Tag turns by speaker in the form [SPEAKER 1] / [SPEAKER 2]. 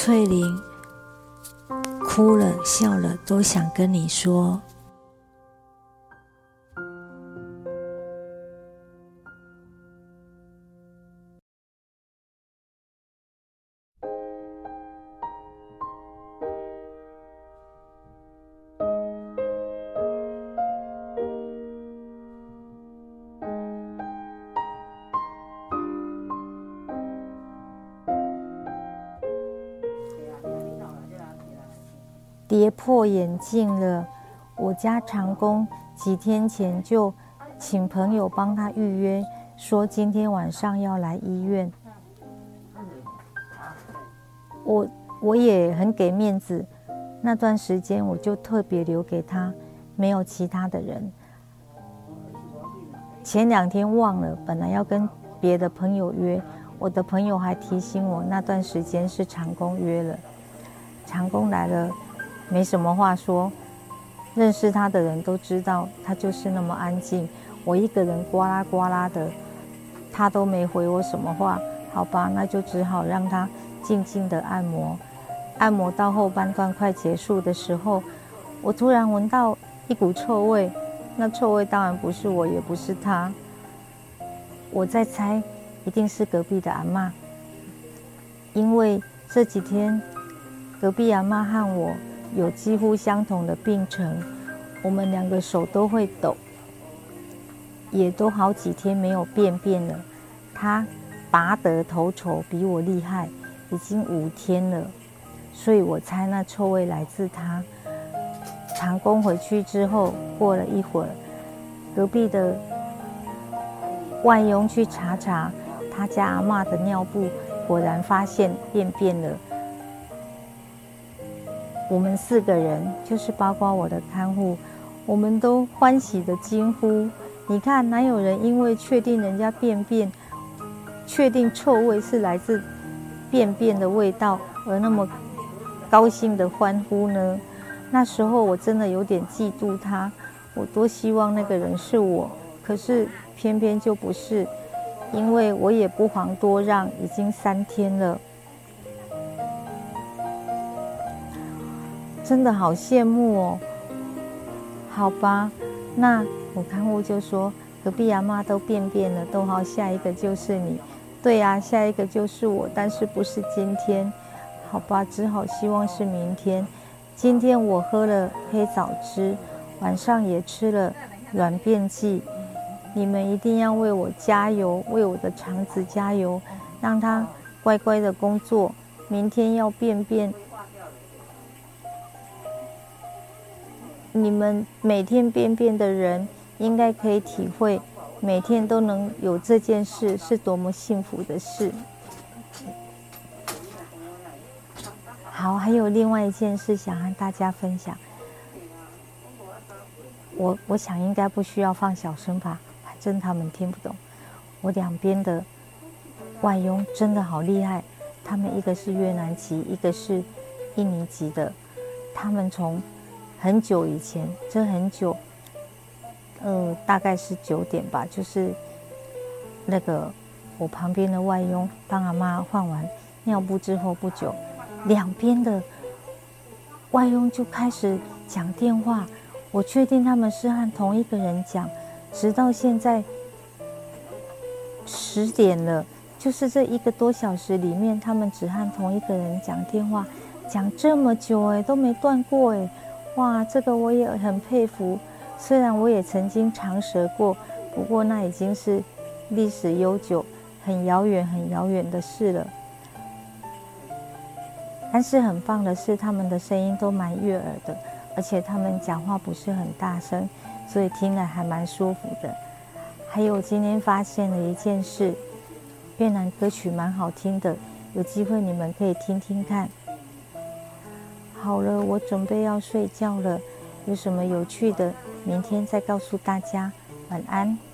[SPEAKER 1] 翠玲哭了笑了，都想跟你说。
[SPEAKER 2] 跌破眼镜了。我家长工几天前就请朋友帮他预约，说今天晚上要来医院。我我也很给面子，那段时间我就特别留给他，没有其他的人。前两天忘了，本来要跟别的朋友约，我的朋友还提醒我，那段时间是长工约了，长工来了。没什么话说，认识他的人都知道他就是那么安静。我一个人呱啦呱啦的，他都没回我什么话。好吧，那就只好让他静静的按摩。按摩到后半段快结束的时候，我突然闻到一股臭味。那臭味当然不是我，也不是他。我在猜，一定是隔壁的阿妈，因为这几天隔壁阿妈和我。有几乎相同的病程，我们两个手都会抖，也都好几天没有便便了。他拔得头筹比我厉害，已经五天了，所以我猜那臭味来自他。长工回去之后，过了一会儿，隔壁的外佣去查查他家阿妈的尿布，果然发现便便了。我们四个人，就是包括我的看护，我们都欢喜的惊呼：“你看，哪有人因为确定人家便便，确定臭味是来自便便的味道，而那么高兴的欢呼呢？”那时候我真的有点嫉妒他，我多希望那个人是我，可是偏偏就不是，因为我也不遑多让，已经三天了。真的好羡慕哦，好吧，那我看护就说隔壁阿妈都便便了，逗号，下一个就是你，对呀，下一个就是我，但是不是今天，好吧，只好希望是明天。今天我喝了黑枣汁，晚上也吃了软便剂，你们一定要为我加油，为我的肠子加油，让它乖乖的工作，明天要便便。你们每天便便的人，应该可以体会，每天都能有这件事是多么幸福的事。好，还有另外一件事想和大家分享。我我想应该不需要放小声吧，反正他们听不懂。我两边的外佣真的好厉害，他们一个是越南籍，一个是印尼籍的，他们从。很久以前，这很久，呃，大概是九点吧。就是那个我旁边的外佣帮阿妈换完尿布之后不久，两边的外佣就开始讲电话。我确定他们是和同一个人讲，直到现在十点了，就是这一个多小时里面，他们只和同一个人讲电话，讲这么久哎，都没断过哎。哇，这个我也很佩服。虽然我也曾经长舌过，不过那已经是历史悠久、很遥远、很遥远的事了。但是很棒的是，他们的声音都蛮悦耳的，而且他们讲话不是很大声，所以听了还蛮舒服的。还有今天发现了一件事，越南歌曲蛮好听的，有机会你们可以听听看。好了，我准备要睡觉了。有什么有趣的，明天再告诉大家。晚安。